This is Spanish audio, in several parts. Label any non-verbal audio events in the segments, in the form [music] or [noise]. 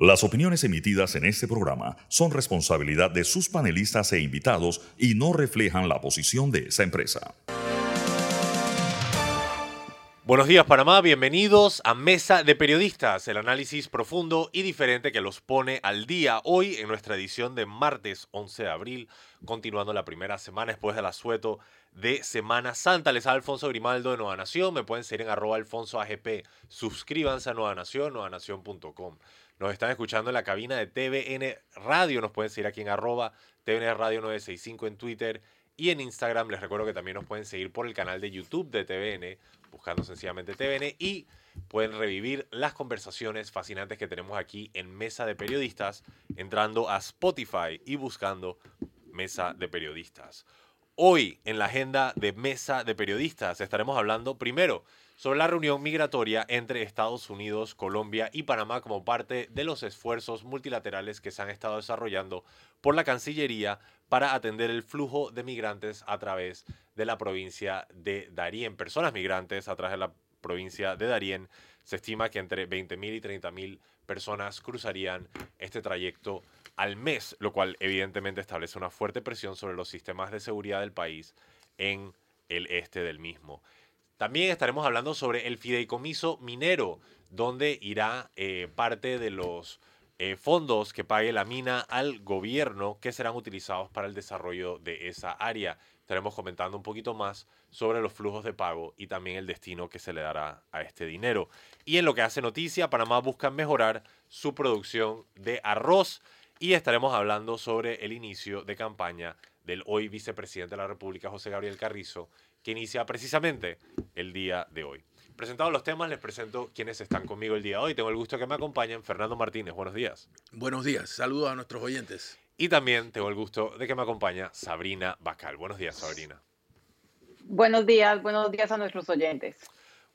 Las opiniones emitidas en este programa son responsabilidad de sus panelistas e invitados y no reflejan la posición de esa empresa. Buenos días Panamá, bienvenidos a Mesa de Periodistas, el análisis profundo y diferente que los pone al día hoy en nuestra edición de martes 11 de abril, continuando la primera semana después del asueto de Semana Santa. Les habla Alfonso Grimaldo de Nueva Nación, me pueden seguir en arroba alfonso suscríbanse a Nueva Nación, nuevanación.com. Nos están escuchando en la cabina de TVN Radio. Nos pueden seguir aquí en arroba TVN Radio 965 en Twitter y en Instagram. Les recuerdo que también nos pueden seguir por el canal de YouTube de TVN, buscando sencillamente TVN. Y pueden revivir las conversaciones fascinantes que tenemos aquí en Mesa de Periodistas, entrando a Spotify y buscando Mesa de Periodistas. Hoy en la agenda de Mesa de Periodistas estaremos hablando primero sobre la reunión migratoria entre Estados Unidos, Colombia y Panamá como parte de los esfuerzos multilaterales que se han estado desarrollando por la Cancillería para atender el flujo de migrantes a través de la provincia de Darién. Personas migrantes a través de la provincia de Darién. Se estima que entre 20.000 y 30.000 personas cruzarían este trayecto al mes, lo cual evidentemente establece una fuerte presión sobre los sistemas de seguridad del país en el este del mismo. También estaremos hablando sobre el fideicomiso minero, donde irá eh, parte de los eh, fondos que pague la mina al gobierno que serán utilizados para el desarrollo de esa área. Estaremos comentando un poquito más sobre los flujos de pago y también el destino que se le dará a este dinero. Y en lo que hace noticia, Panamá busca mejorar su producción de arroz y estaremos hablando sobre el inicio de campaña del hoy vicepresidente de la República, José Gabriel Carrizo, que inicia precisamente el día de hoy. Presentados los temas, les presento quienes están conmigo el día de hoy. Tengo el gusto de que me acompañen Fernando Martínez. Buenos días. Buenos días. Saludos a nuestros oyentes. Y también tengo el gusto de que me acompaña Sabrina Bacal. Buenos días, Sabrina. Buenos días, buenos días a nuestros oyentes.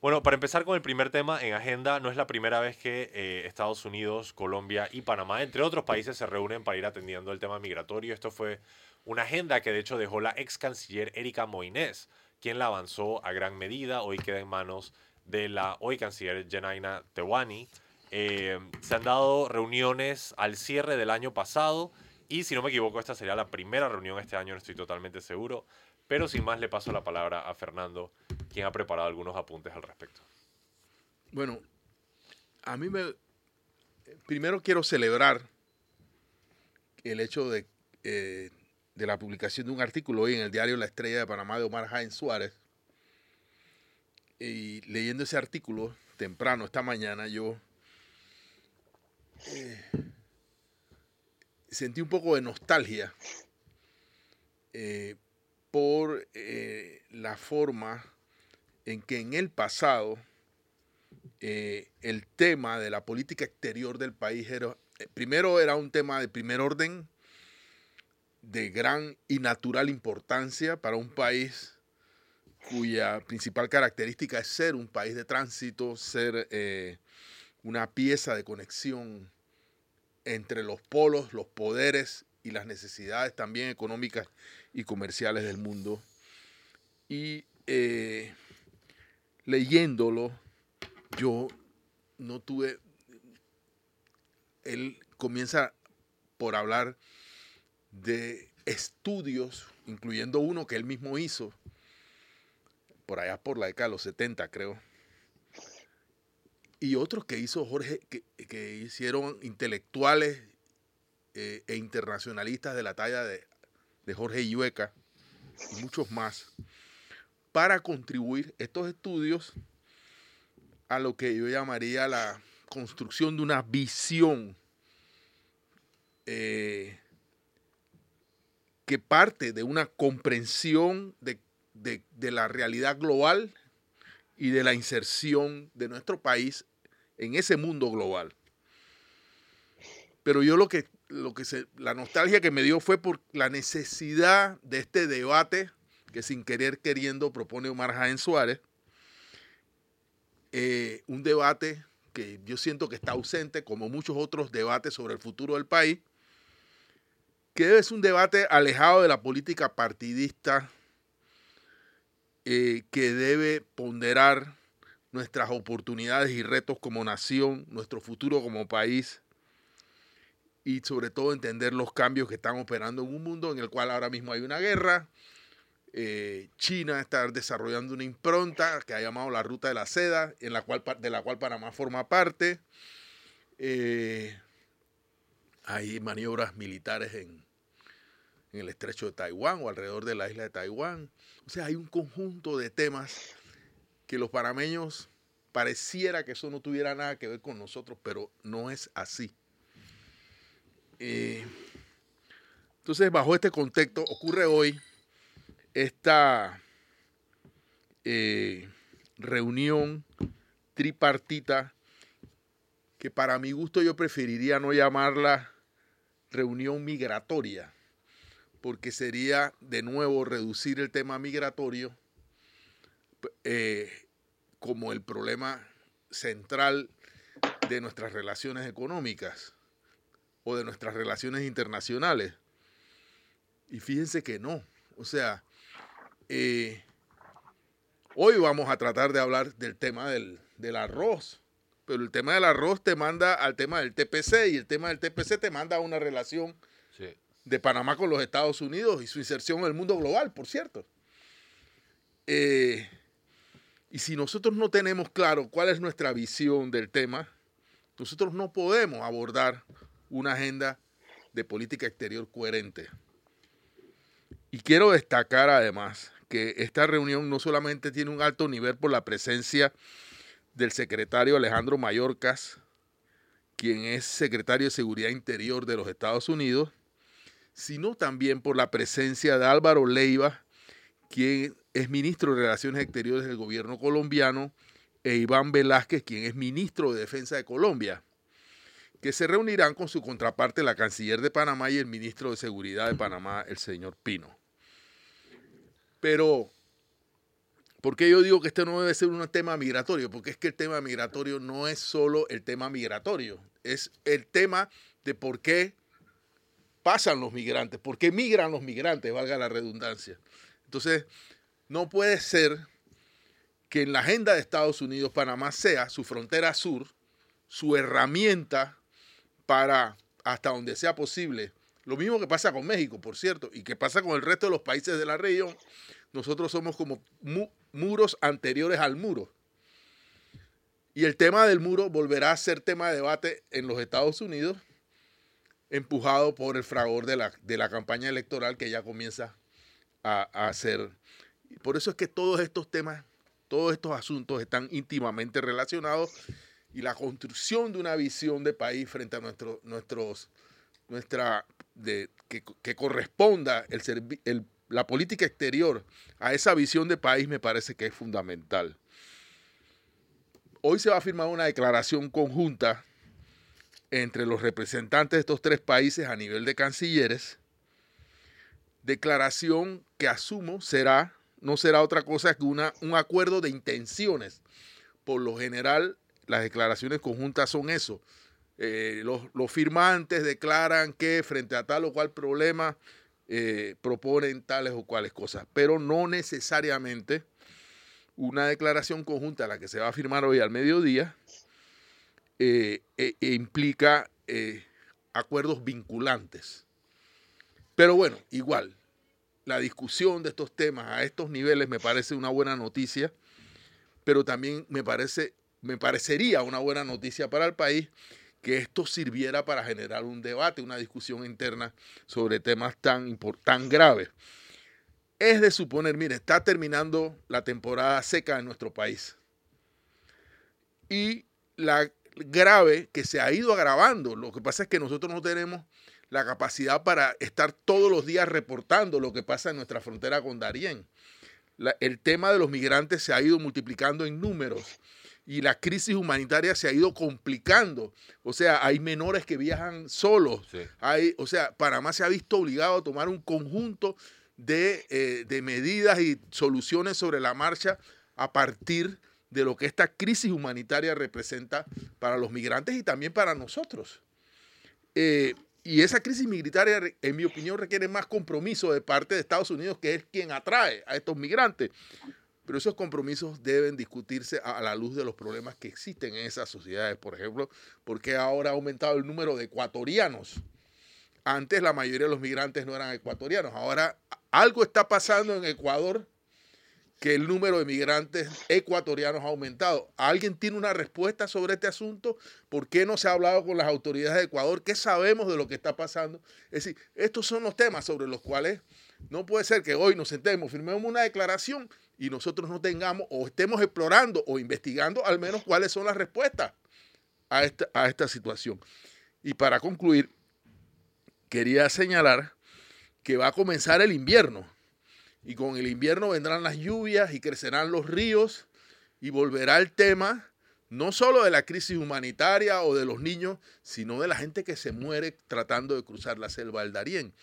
Bueno, para empezar con el primer tema en agenda, no es la primera vez que eh, Estados Unidos, Colombia y Panamá, entre otros países, se reúnen para ir atendiendo el tema migratorio. Esto fue una agenda que de hecho dejó la ex canciller Erika Moines quien la avanzó a gran medida. Hoy queda en manos de la hoy canciller Jenaina Tewani. Eh, se han dado reuniones al cierre del año pasado y si no me equivoco esta sería la primera reunión este año, no estoy totalmente seguro. Pero sin más le paso la palabra a Fernando, quien ha preparado algunos apuntes al respecto. Bueno, a mí me... Primero quiero celebrar el hecho de eh, de la publicación de un artículo hoy en el diario La Estrella de Panamá de Omar Jaén Suárez. Y leyendo ese artículo temprano esta mañana, yo eh, sentí un poco de nostalgia eh, por eh, la forma en que en el pasado el tema de la política exterior del país era, primero era un tema de primer orden, de gran y natural importancia para un país cuya principal característica es ser un país de tránsito, ser eh, una pieza de conexión entre los polos, los poderes y las necesidades también económicas y comerciales del mundo. Y eh, leyéndolo, yo no tuve, él comienza por hablar de estudios, incluyendo uno que él mismo hizo, por allá por la década de los 70 creo, y otros que hizo Jorge, que, hicieron intelectuales eh, e internacionalistas de la talla de, de Jorge Iueca y muchos más, para contribuir estos estudios a lo que yo llamaría la construcción de una visión eh, que parte de una comprensión de, la realidad global y de la inserción de nuestro país en ese mundo global. Pero yo lo que, lo que la nostalgia que me dio fue por la necesidad de este debate que sin querer queriendo propone Omar Jaén Suárez, eh, un debate que yo siento que está ausente, como muchos otros debates sobre el futuro del país, que es un debate alejado de la política partidista eh, que debe ponderar nuestras oportunidades y retos como nación, nuestro futuro como país, y sobre todo entender los cambios que están operando en un mundo en el cual ahora mismo hay una guerra. Eh, China está desarrollando una impronta que ha llamado la Ruta de la Seda, en la cual, de la cual Panamá forma parte. Eh, hay maniobras militares en, el estrecho de Taiwán o alrededor de la isla de Taiwán. O sea, hay un conjunto de temas que los panameños pareciera que eso no tuviera nada que ver con nosotros, pero no es así. Eh, entonces, bajo este contexto, ocurre hoy esta eh, reunión tripartita que para mi gusto yo preferiría no llamarla reunión migratoria, porque sería de nuevo reducir el tema migratorio eh, como el problema central de nuestras relaciones económicas o de nuestras relaciones internacionales. Y fíjense que no. O sea, eh, hoy vamos a tratar de hablar del tema del, arroz, pero el tema del arroz te manda al tema del TPC y el tema del TPC te manda a una relación de Panamá con los Estados Unidos y su inserción en el mundo global, por cierto. Eh, y si nosotros no tenemos claro cuál es nuestra visión del tema, nosotros no podemos abordar una agenda de política exterior coherente. Y quiero destacar además que esta reunión no solamente tiene un alto nivel por la presencia del secretario Alejandro Mayorkas, quien es secretario de Seguridad Interior de los Estados Unidos, sino también por la presencia de Álvaro Leiva, quien es ministro de Relaciones Exteriores del gobierno colombiano, e Iván Velázquez, quien es ministro de Defensa de Colombia que se reunirán con su contraparte, la canciller de Panamá y el ministro de Seguridad de Panamá, el señor Pino. Pero, ¿por qué yo digo que este no debe ser un tema migratorio? Porque es que el tema migratorio no es solo el tema migratorio, es el tema de por qué pasan los migrantes, por qué migran los migrantes, valga la redundancia. Entonces, no puede ser que en la agenda de Estados Unidos Panamá sea su frontera sur, su herramienta para hasta donde sea posible. Lo mismo que pasa con México, por cierto, y que pasa con el resto de los países de la región. Nosotros somos como muros anteriores al muro. Y el tema del muro volverá a ser tema de debate en los Estados Unidos, empujado por el fragor de la, de la campaña electoral que ya comienza a, a hacer. Por eso es que todos estos temas, todos estos asuntos están íntimamente relacionados y la construcción de una visión de país frente a nuestro, nuestros, nuestra, de, que, corresponda el, la política exterior a esa visión de país me parece que es fundamental. Hoy se va a firmar una declaración conjunta entre los representantes de estos tres países a nivel de cancilleres, declaración que asumo será, no será otra cosa que una, un acuerdo de intenciones. Por lo general, las declaraciones conjuntas son eso. Eh, los, firmantes declaran que frente a tal o cual problema eh, proponen tales o cuales cosas, pero no necesariamente una declaración conjunta, la que se va a firmar hoy al mediodía, eh, e, e implica acuerdos vinculantes. Pero bueno, igual, la discusión de estos temas a estos niveles me parece una buena noticia, pero también me parece me parecería una buena noticia para el país que esto sirviera para generar un debate, una discusión interna sobre temas tan, tan graves. Es de suponer, mire, está terminando la temporada seca en nuestro país. Y la grave que se ha ido agravando. Lo que pasa es que nosotros no tenemos la capacidad para estar todos los días reportando lo que pasa en nuestra frontera con Darién. el tema de los migrantes se ha ido multiplicando en números y la crisis humanitaria se ha ido complicando. O sea, hay menores que viajan solos. Hay, o sea, Panamá se ha visto obligado a tomar un conjunto de, eh, de medidas y soluciones sobre la marcha a partir de lo que esta crisis humanitaria representa para los migrantes y también para nosotros. Eh, y esa crisis migratoria, en mi opinión, requiere más compromiso de parte de Estados Unidos, que es quien atrae a estos migrantes. Pero esos compromisos deben discutirse a la luz de los problemas que existen en esas sociedades. Por ejemplo, ¿por qué ahora ha aumentado el número de ecuatorianos Antes la mayoría de los migrantes no eran ecuatorianos. Ahora algo está pasando en Ecuador que el número de migrantes ecuatorianos ha aumentado. ¿Alguien tiene una respuesta sobre este asunto? ¿Por qué no se ha hablado con las autoridades de Ecuador? ¿Qué sabemos de lo que está pasando? Es decir, estos son los temas sobre los cuales no puede ser que hoy nos sentemos, firmemos una declaración y nosotros no tengamos o estemos explorando o investigando al menos cuáles son las respuestas a esta, a esta situación. Y para concluir, quería señalar que va a comenzar el invierno y con el invierno vendrán las lluvias y crecerán los ríos y volverá el tema no solo de la crisis humanitaria o de los niños, sino de la gente que se muere tratando de cruzar la selva del Darién.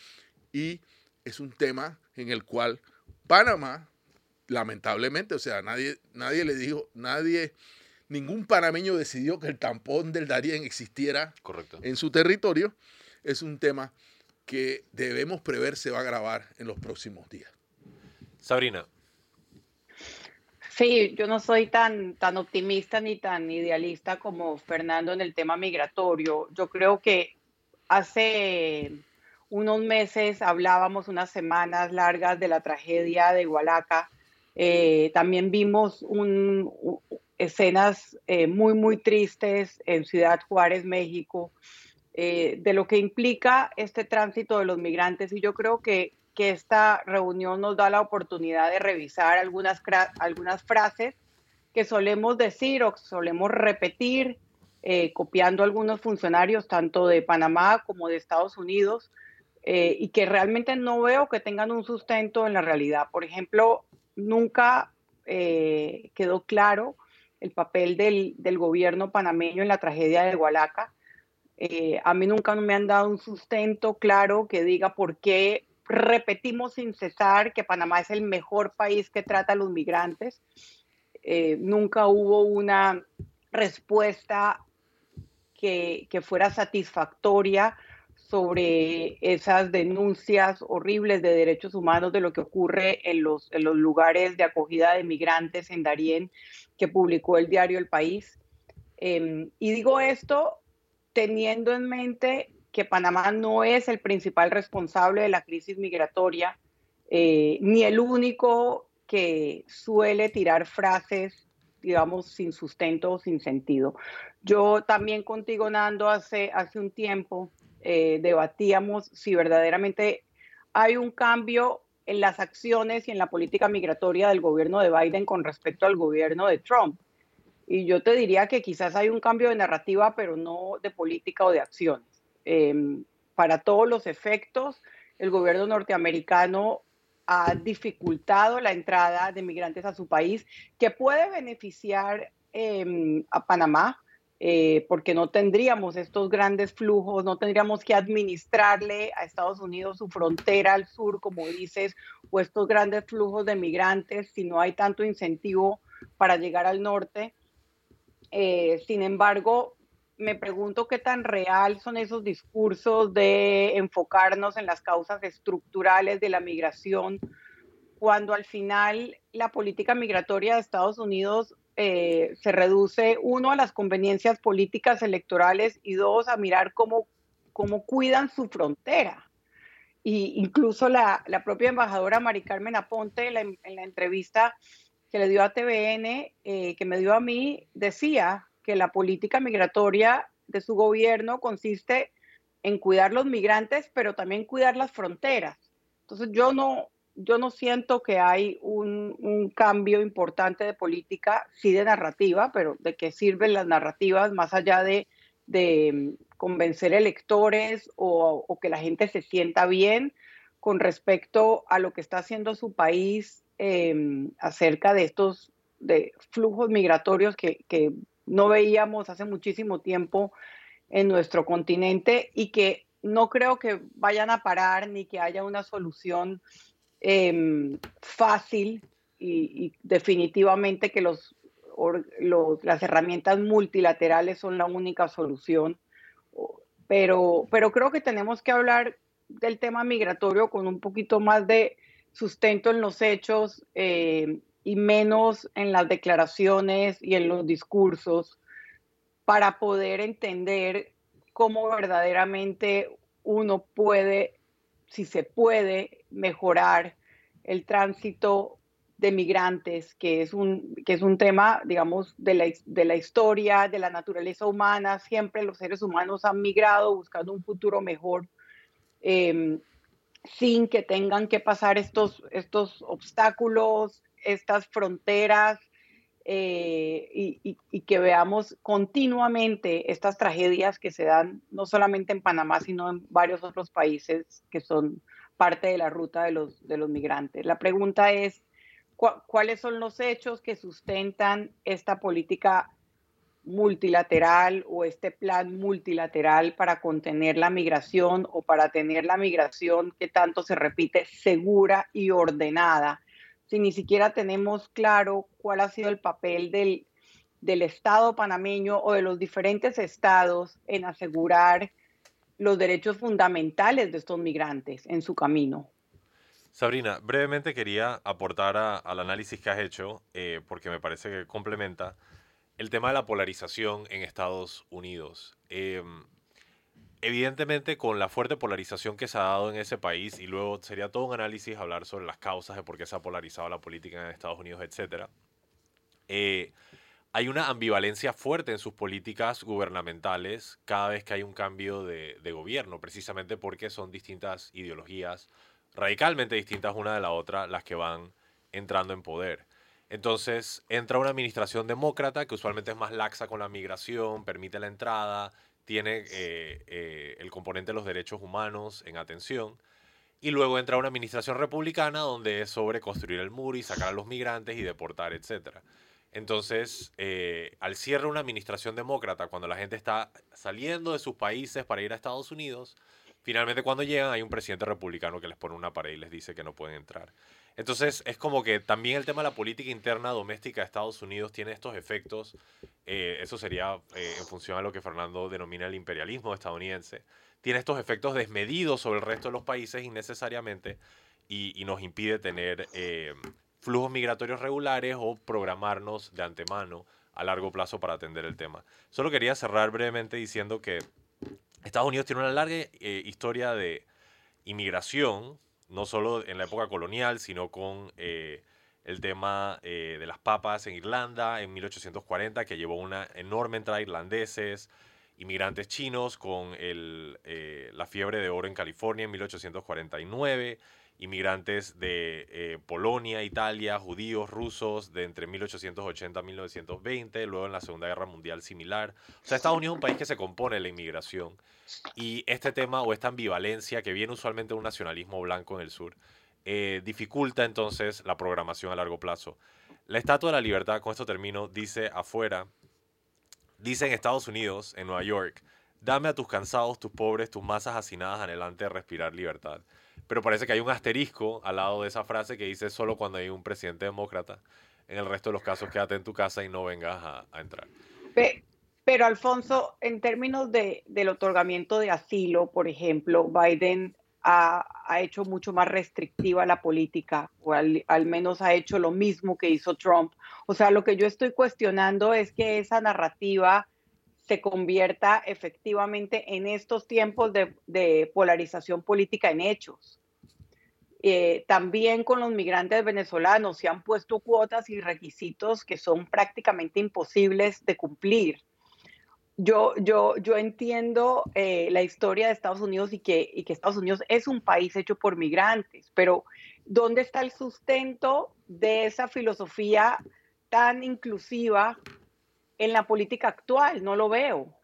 Y es un tema en el cual Panamá, lamentablemente, o sea, nadie, nadie le dijo, nadie, ningún panameño decidió que el tampón del Darién existiera Correcto. en su territorio. Es un tema que debemos prever se va a agravar en los próximos días. Sabrina. Sí, yo no soy tan, tan optimista ni tan idealista como Fernando en el tema migratorio. Yo creo que hace unos meses hablábamos unas semanas largas de la tragedia de Hualaca. Eh, también vimos un, escenas eh, muy, muy tristes en Ciudad Juárez, México, eh, de lo que implica este tránsito de los migrantes. Y yo creo que que esta reunión nos da la oportunidad de revisar algunas, algunas frases que solemos decir o solemos repetir, eh, copiando algunos funcionarios tanto de Panamá como de Estados Unidos, eh, y que realmente no veo que tengan un sustento en la realidad. Por ejemplo, nunca eh, quedó claro el papel del, gobierno panameño en la tragedia de Hualaca. Eh, a mí nunca me han dado un sustento claro que diga por qué repetimos sin cesar que Panamá es el mejor país que trata a los migrantes. Eh, nunca hubo una respuesta que, fuera satisfactoria sobre esas denuncias horribles de derechos humanos de lo que ocurre en los, en los lugares de acogida de migrantes en Darién que publicó el diario El País. Eh, y digo esto teniendo en mente que Panamá no es el principal responsable de la crisis migratoria, eh, ni el único que suele tirar frases, digamos, sin sustento o sin sentido. Yo también contigo, Nando, hace, hace un tiempo eh, debatíamos si verdaderamente hay un cambio en las acciones y en la política migratoria del gobierno de Biden con respecto al gobierno de Trump. Y yo te diría que quizás hay un cambio de narrativa, pero no de política o de acciones eh, para todos los efectos, el gobierno norteamericano ha dificultado la entrada de migrantes a su país, que puede beneficiar eh, a Panamá, eh, porque no tendríamos estos grandes flujos, no tendríamos que administrarle a Estados Unidos su frontera al sur, como dices, o estos grandes flujos de migrantes, si no hay tanto incentivo para llegar al norte. Eh, sin embargo, me pregunto qué tan real son esos discursos de enfocarnos en las causas estructurales de la migración, cuando al final la política migratoria de Estados Unidos eh, se reduce, uno, a las conveniencias políticas electorales y dos, a mirar cómo, cómo cuidan su frontera. Y incluso la, la propia embajadora Mari Carmen Aponte en la, en la entrevista que le dio a TVN, eh, que me dio a mí, decía que la política migratoria de su gobierno consiste en cuidar los migrantes, pero también cuidar las fronteras. Entonces yo no, yo no siento que hay un, cambio importante de política, sí de narrativa, pero de qué sirven las narrativas más allá de, de convencer electores o, que la gente se sienta bien con respecto a lo que está haciendo su país eh, acerca de estos de flujos migratorios que no veíamos hace muchísimo tiempo en nuestro continente y que no creo que vayan a parar ni que haya una solución eh, fácil y, definitivamente que los, las herramientas multilaterales son la única solución. Pero, pero creo que tenemos que hablar del tema migratorio con un poquito más de sustento en los hechos eh, y menos en las declaraciones y en los discursos para poder entender cómo verdaderamente uno puede, si se puede, mejorar el tránsito de migrantes, que es un, que es un tema, digamos, de la, de la historia, de la naturaleza humana. Siempre los seres humanos han migrado buscando un futuro mejor, em, sin que tengan que pasar estos, estos obstáculos, estas fronteras, eh, y, y, que veamos continuamente estas tragedias que se dan no solamente en Panamá, sino en varios otros países que son parte de la ruta de los, de los migrantes. La pregunta es, ¿cuáles son los hechos que sustentan esta política multilateral o este plan multilateral para contener la migración o para tener la migración que tanto se repite segura y ordenada? Si ni siquiera tenemos claro cuál ha sido el papel del, del Estado panameño o de los diferentes estados en asegurar los derechos fundamentales de estos migrantes en su camino. Sabrina, brevemente quería aportar al análisis que has hecho, eh, porque me parece que complementa el tema de la polarización en Estados Unidos. Em, evidentemente, con la fuerte polarización que se ha dado en ese país, y luego sería todo un análisis hablar sobre las causas de por qué se ha polarizado la política en Estados Unidos, etc. Eh, hay una ambivalencia fuerte en sus políticas gubernamentales cada vez que hay un cambio de, gobierno, precisamente porque son distintas ideologías, radicalmente distintas una de la otra, las que van entrando en poder. Entonces entra una administración demócrata que usualmente es más laxa con la migración, permite la entrada, tiene eh, eh, el componente de los derechos humanos en atención. Y luego entra una administración republicana donde es sobre construir el muro y sacar a los migrantes y deportar, etcétera. Entonces, eh, al cierre de una administración demócrata, cuando la gente está saliendo de sus países para ir a Estados Unidos, finalmente cuando llegan hay un presidente republicano que les pone una pared y les dice que no pueden entrar. Entonces, es como que también el tema de la política interna doméstica de Estados Unidos tiene estos efectos. Eh, eso sería eh, en función a lo que Fernando denomina el imperialismo estadounidense. Tiene estos efectos desmedidos sobre el resto de los países innecesariamente y, nos impide tener flujos migratorios regulares o programarnos de antemano a largo plazo para atender el tema. Solo quería cerrar brevemente diciendo que Estados Unidos tiene una larga eh, historia de inmigración, no solo en la época colonial, sino con eh, el tema eh, de las papas en Irlanda en 1840, que llevó una enorme entrada de irlandeses, inmigrantes chinos con la fiebre de oro en California en 1849 inmigrantes de eh, Polonia, Italia, judíos, rusos, de entre 1880 a 1920, luego en la Segunda Guerra Mundial similar. O sea, Estados Unidos es un país que se compone de la inmigración y este tema o esta ambivalencia que viene usualmente de un nacionalismo blanco en el sur, eh, dificulta entonces la programación a largo plazo. La Estatua de la Libertad, con esto termino, dice afuera, dice en Estados Unidos, en Nueva York, dame a tus cansados, tus pobres, tus masas hacinadas anhelante de respirar libertad pero parece que hay un asterisco al lado de esa frase que dice solo cuando hay un presidente demócrata. En el resto de los casos, quédate en tu casa y no vengas a, entrar. Pero, Alfonso, en términos de, del otorgamiento de asilo, por ejemplo, Biden ha, hecho mucho más restrictiva la política, o al, al, menos ha hecho lo mismo que hizo Trump. O sea, lo que yo estoy cuestionando es que esa narrativa se convierta efectivamente en estos tiempos de, polarización política en hechos. Eh, también con los migrantes venezolanos se han puesto cuotas y requisitos que son prácticamente imposibles de cumplir. Yo, yo, yo entiendo eh, la historia de Estados Unidos y que, y que Estados Unidos es un país hecho por migrantes, pero ¿dónde está el sustento de esa filosofía tan inclusiva en la política actual, no lo veo.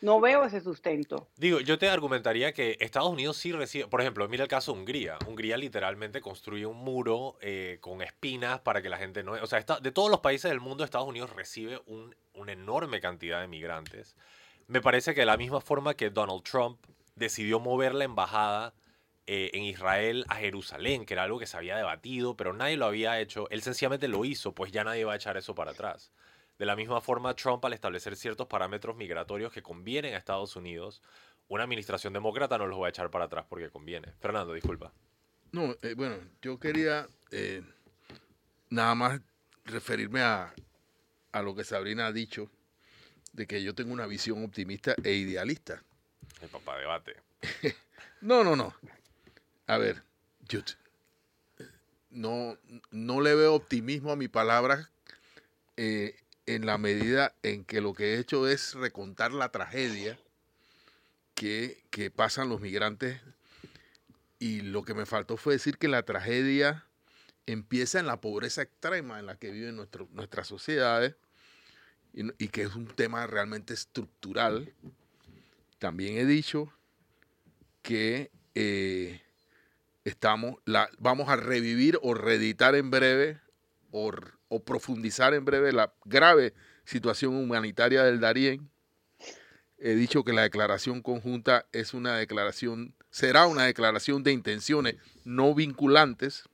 No veo ese sustento. Digo, yo te argumentaría que Estados Unidos sí recibe, por ejemplo, mira el caso de Hungría. Hungría literalmente construye un muro eh, con espinas para que la gente no... O sea, de todos los países del mundo, Estados Unidos recibe una enorme cantidad de migrantes. Me parece que de la misma forma que Donald Trump decidió mover la embajada eh, en Israel a Jerusalén, que era algo que se había debatido, pero nadie lo había hecho, él sencillamente lo hizo, pues ya nadie va a echar eso para atrás. De la misma forma, Trump, al establecer ciertos parámetros migratorios que convienen a Estados Unidos, una administración demócrata no los va a echar para atrás porque conviene. Fernando, disculpa. No, eh, bueno, yo quería eh, nada más referirme a, a lo que Sabrina ha dicho, de que yo tengo una visión optimista e idealista. El papá debate. [laughs] No, no, no. A ver, yo no, no le veo optimismo a mi palabra eh, en la medida en que lo que he hecho es recontar la tragedia que, que pasan los migrantes y lo que me faltó fue decir que la tragedia empieza en la pobreza extrema en la que viven nuestro, nuestras sociedades y, que es un tema realmente estructural. También he dicho que eh, estamos, la, vamos a revivir o reeditar en breve o, profundizar en breve la grave situación humanitaria del Darién. He dicho que la declaración conjunta es una declaración, será una declaración de intenciones no vinculantes,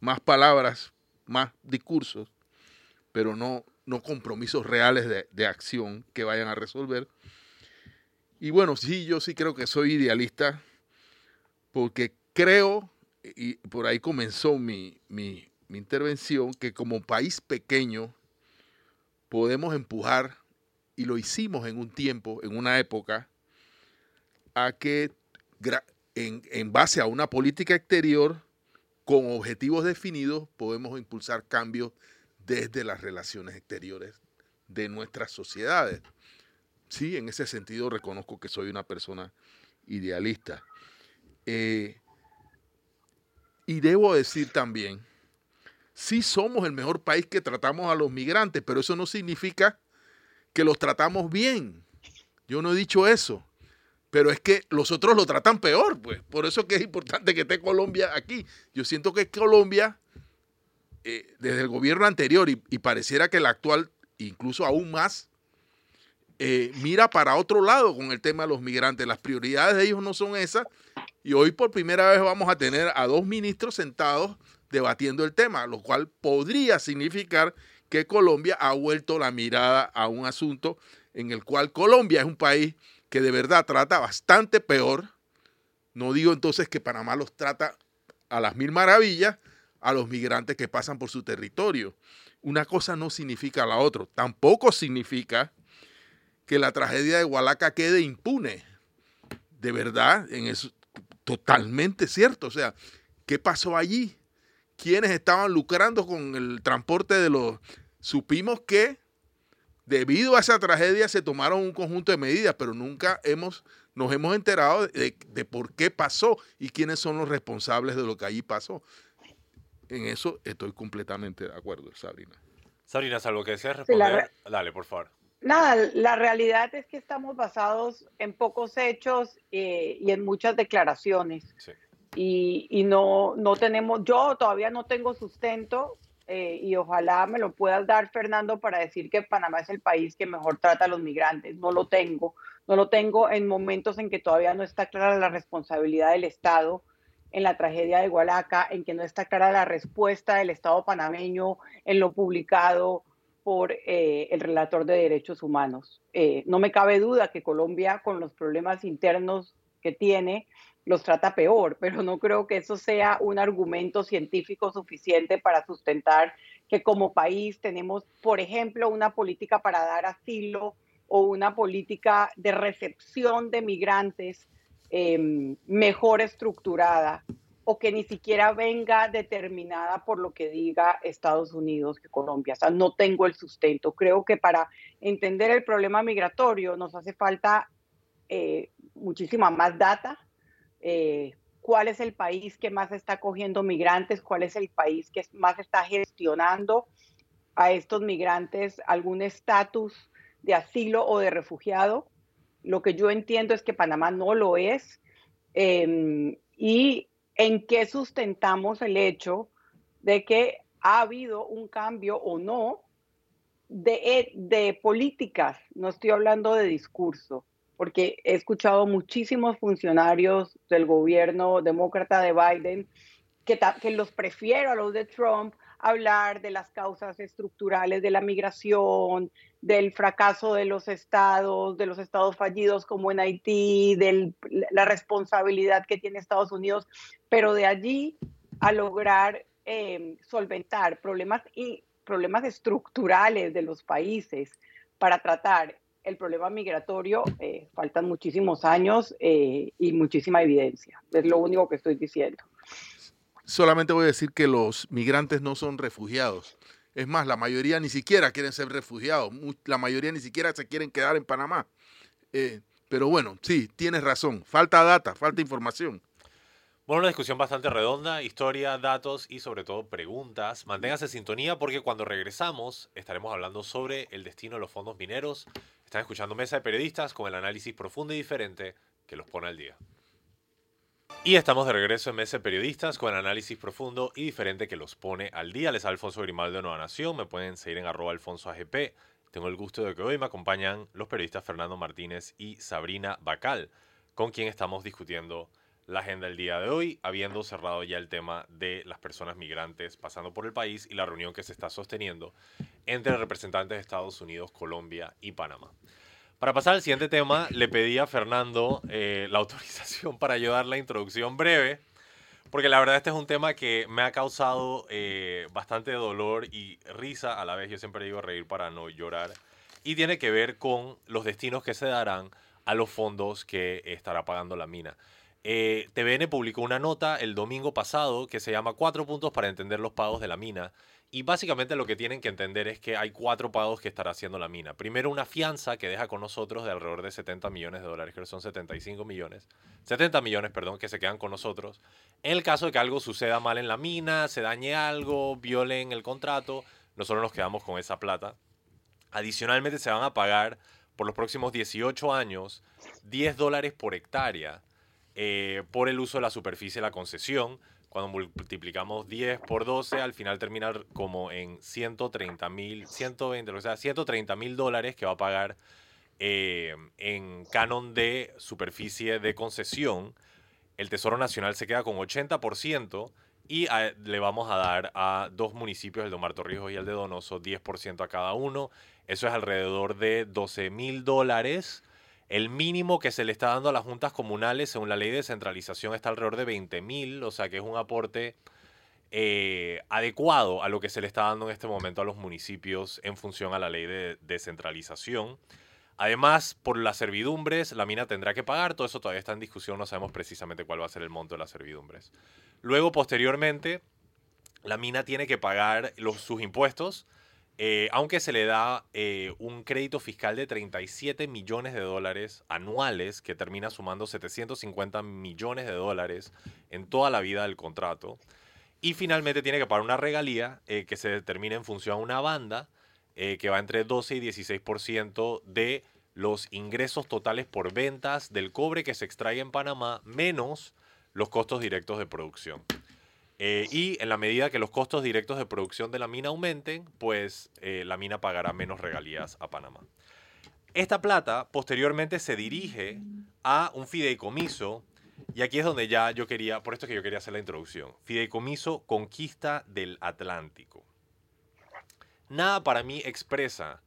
más palabras, más discursos, pero no, no compromisos reales de, de acción que vayan a resolver. Y bueno, sí, yo sí creo que soy idealista porque creo, y por ahí comenzó mi, mi, mi intervención, que como país pequeño podemos empujar, y lo hicimos en un tiempo, en una época, a que en, en base a una política exterior con objetivos definidos podemos impulsar cambios desde las relaciones exteriores de nuestras sociedades. Sí, en ese sentido reconozco que soy una persona idealista. Eh, y debo decir también, sí somos el mejor país que tratamos a los migrantes, pero eso no significa que los tratamos bien. Yo no he dicho eso. Pero es que los otros lo tratan peor, pues. Por eso que es importante que esté Colombia aquí. Yo siento que Colombia, eh, desde el gobierno anterior, y, pareciera que el actual, incluso aún más, eh, mira para otro lado con el tema de los migrantes. Las prioridades de ellos no son esas, y hoy por primera vez vamos a tener a dos ministros sentados debatiendo el tema, lo cual podría significar que Colombia ha vuelto la mirada a un asunto en el cual Colombia es un país que de verdad trata bastante peor. No digo entonces que Panamá los trata a las mil maravillas a los migrantes que pasan por su territorio. Una cosa no significa la otra. Tampoco significa que la tragedia de Hualaca quede impune. De verdad, en eso, totalmente cierto. O sea, ¿qué pasó allí? ¿Quiénes estaban lucrando con el transporte de los... Supimos que debido a esa tragedia se tomaron un conjunto de medidas, pero nunca hemos, nos hemos enterado de, por qué pasó y quiénes son los responsables de lo que allí pasó. En eso estoy completamente de acuerdo, Sabrina. Sabrina, algo que deseas responder? Dale, por favor. Nada, la realidad es que estamos basados en pocos hechos eh, y en muchas declaraciones. Y, no, no tenemos, yo todavía no tengo sustento eh, y ojalá me lo puedas dar, Fernando, para decir que Panamá es el país que mejor trata a los migrantes. No lo tengo, no lo tengo en momentos en que todavía no está clara la responsabilidad del Estado en la tragedia de Hualaca, en que no está clara la respuesta del Estado panameño en lo publicado por eh, el relator de derechos humanos. Eh, no me cabe duda que Colombia, con los problemas internos que tiene, los trata peor, pero no creo que eso sea un argumento científico suficiente para sustentar que como país tenemos, por ejemplo, una política para dar asilo o una política de recepción de migrantes em, mejor estructurada o que ni siquiera venga determinada por lo que diga Estados Unidos que Colombia. O sea, no tengo el sustento. Creo que para entender el problema migratorio nos hace falta eh, muchísima más data. Eh, cuál es el país que más está cogiendo migrantes, cuál es el país que más está gestionando a estos migrantes algún estatus de asilo o de refugiado. Lo que yo entiendo es que Panamá no lo es. Em, y en qué sustentamos el hecho de que ha habido un cambio o no de, de, políticas, no estoy hablando de discurso, porque he escuchado muchísimos funcionarios del gobierno demócrata de Biden que, los prefiero a los de Trump hablar de las causas estructurales de la migración, del fracaso de los estados, de los estados fallidos como en Haití, de la responsabilidad que tiene Estados Unidos, pero de allí a lograr em, solventar problemas, y, problemas estructurales de los países para tratar el problema migratorio, eh, faltan muchísimos años eh, y muchísima evidencia. Es lo único que estoy diciendo. Solamente voy a decir que los migrantes no son refugiados. Es más, la mayoría ni siquiera quieren ser refugiados. La mayoría ni siquiera se quieren quedar en Panamá. Eh, pero bueno, sí, tienes razón. Falta data, falta información. Bueno, una discusión bastante redonda, historia, datos y sobre todo preguntas. Manténgase sintonía porque cuando regresamos estaremos hablando sobre el destino de los fondos mineros. Están escuchando Mesa de Periodistas con el análisis profundo y diferente que los pone al día. Y estamos de regreso en Mesa de Periodistas con el análisis profundo y diferente que los pone al día. Les Alfonso Grimaldo de Nueva Nación. Me pueden seguir en arroba alfonso AGP. Tengo el gusto de que hoy me acompañan los periodistas Fernando Martínez y Sabrina Bacal, con quien estamos discutiendo la agenda del día de hoy, habiendo cerrado ya el tema de las personas migrantes pasando por el país y la reunión que se está sosteniendo entre representantes de Estados Unidos, Colombia y Panamá. Para pasar al siguiente tema, le pedí a Fernando eh, la [laughs] autorización para ayudar la introducción breve, porque la verdad este es un tema que me ha causado eh, bastante dolor y risa a la vez. Yo siempre digo reír para no llorar. Y tiene que ver con los destinos que se darán a los fondos que estará pagando la mina. Eh, TVN publicó una nota el domingo pasado que se llama Cuatro puntos para entender los pagos de la mina. Y básicamente lo que tienen que entender es que hay cuatro pagos que estará haciendo la mina. Primero, una fianza que deja con nosotros de alrededor de 70 millones de dólares, que son 75 millones. 70 millones, perdón, que se quedan con nosotros. En el caso de que algo suceda mal en la mina, se dañe algo, violen el contrato, nosotros nos quedamos con esa plata. Adicionalmente, se van a pagar por los próximos 18 años 10 dólares por hectárea eh, por el uso de la superficie de la concesión. Cuando multiplicamos 10 por 12, al final termina como en 130 mil, 120, o sea, 130 mil dólares que va a pagar eh, en canon de superficie de concesión. El Tesoro Nacional se queda con 80% y le vamos a dar a dos municipios, el de Omar Torrijos y el de Donoso, 10% a cada uno. Eso es alrededor de 12 mil dólares el mínimo que se le está dando a las juntas comunales, según la ley de descentralización, está alrededor de 20 mil, o sea que es un aporte eh, adecuado a lo que se le está dando en este momento a los municipios en función a la ley de descentralización. Además, por las servidumbres, la mina tendrá que pagar, todo eso todavía está en discusión, no sabemos precisamente cuál va a ser el monto de las servidumbres. Luego, posteriormente, la mina tiene que pagar los, sus impuestos, eh, aunque se le da eh, un crédito fiscal de 37 millones de dólares anuales, que termina sumando 750 millones de dólares en toda la vida del contrato. Y finalmente tiene que pagar una regalía eh, que se determina en función a una banda que va entre 12 y 16% de los ingresos totales por ventas del cobre que se extrae en Panamá, menos los costos directos de producción. Eh, y en la medida que los costos directos de producción de la mina aumenten, pues eh, la mina pagará menos regalías a Panamá. Esta plata posteriormente se dirige a un fideicomiso, y aquí es donde ya yo quería, por esto es que yo quería hacer la introducción, fideicomiso Conquista del Atlántico. Nada para mí expresa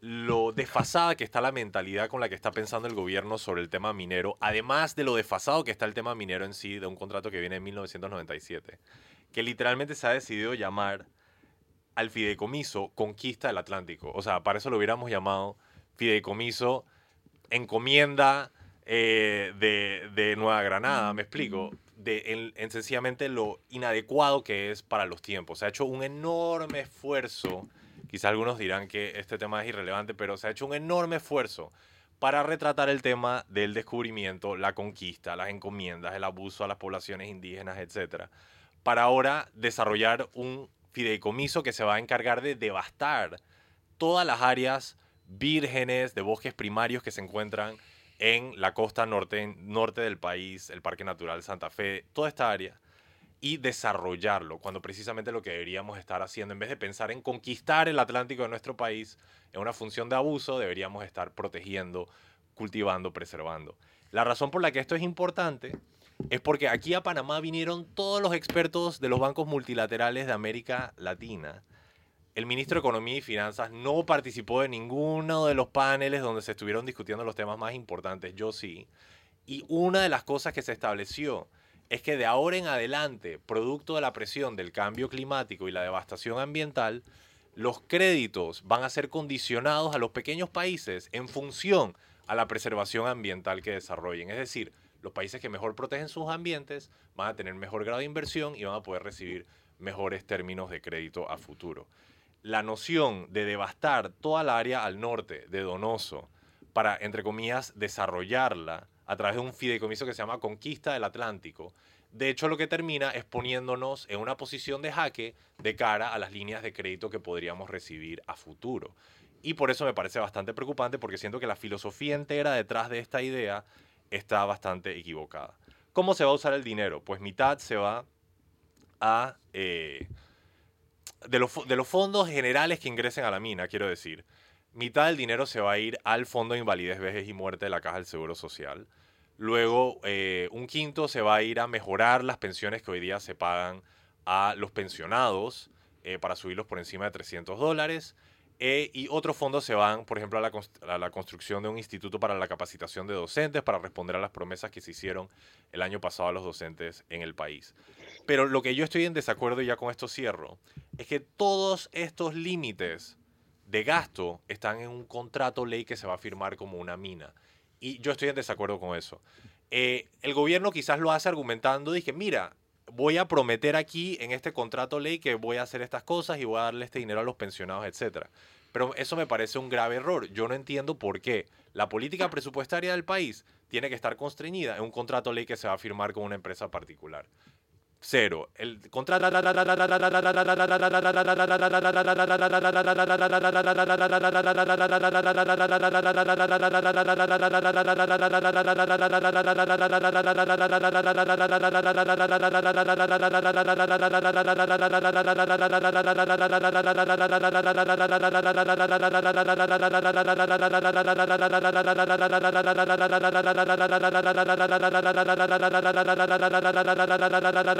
lo desfasada que está la mentalidad con la que está pensando el gobierno sobre el tema minero, además de lo desfasado que está el tema minero en sí, de un contrato que viene en 1997, que literalmente se ha decidido llamar al fideicomiso Conquista del Atlántico. O sea, para eso lo hubiéramos llamado fideicomiso encomienda eh, de, Nueva Granada, me explico, de en, sencillamente lo inadecuado que es para los tiempos. Se ha hecho un enorme esfuerzo Quizá algunos dirán que este tema es irrelevante, pero se ha hecho un enorme esfuerzo para retratar el tema del descubrimiento, la conquista, las encomiendas, el abuso a las poblaciones indígenas, etc. Para ahora desarrollar un fideicomiso que se va a encargar de devastar todas las áreas vírgenes de bosques primarios que se encuentran en la costa norte, norte del país, el Parque Natural Santa Fe, toda esta área y desarrollarlo, cuando precisamente lo que deberíamos estar haciendo, en vez de pensar en conquistar el Atlántico de nuestro país en una función de abuso, deberíamos estar protegiendo, cultivando, preservando. La razón por la que esto es importante es porque aquí a Panamá vinieron todos los expertos de los bancos multilaterales de América Latina. El ministro de Economía y Finanzas no participó de ninguno de los paneles donde se estuvieron discutiendo los temas más importantes, yo sí. Y una de las cosas que se estableció es que de ahora en adelante, producto de la presión del cambio climático y la devastación ambiental, los créditos van a ser condicionados a los pequeños países en función a la preservación ambiental que desarrollen. Es decir, los países que mejor protegen sus ambientes van a tener mejor grado de inversión y van a poder recibir mejores términos de crédito a futuro. La noción de devastar toda la área al norte de Donoso para, entre comillas, desarrollarla a través de un fideicomiso que se llama Conquista del Atlántico, de hecho lo que termina es poniéndonos en una posición de jaque de cara a las líneas de crédito que podríamos recibir a futuro. Y por eso me parece bastante preocupante porque siento que la filosofía entera detrás de esta idea está bastante equivocada. ¿Cómo se va a usar el dinero? Pues mitad se va a... Eh, de, los, de los fondos generales que ingresen a la mina, quiero decir, mitad del dinero se va a ir al Fondo de Invalidez, Vejez y Muerte de la Caja del Seguro Social. Luego, eh, un quinto se va a ir a mejorar las pensiones que hoy día se pagan a los pensionados eh, para subirlos por encima de 300 dólares. Eh, y otros fondos se van, por ejemplo, a la, a la, construcción de un instituto para la capacitación de docentes, para responder a las promesas que se hicieron el año pasado a los docentes en el país. Pero lo que yo estoy en desacuerdo, y ya con esto cierro, es que todos estos límites de gasto están en un contrato ley que se va a firmar como una mina. Y yo estoy en desacuerdo con eso. Eh, el gobierno quizás lo hace argumentando, dije, mira, voy a prometer aquí en este contrato ley que voy a hacer estas cosas y voy a darle este dinero a los pensionados, etc. Pero eso me parece un grave error. Yo no entiendo por qué la política presupuestaria del país tiene que estar constreñida en un contrato ley que se va a firmar con una empresa particular. Cero. El contrato.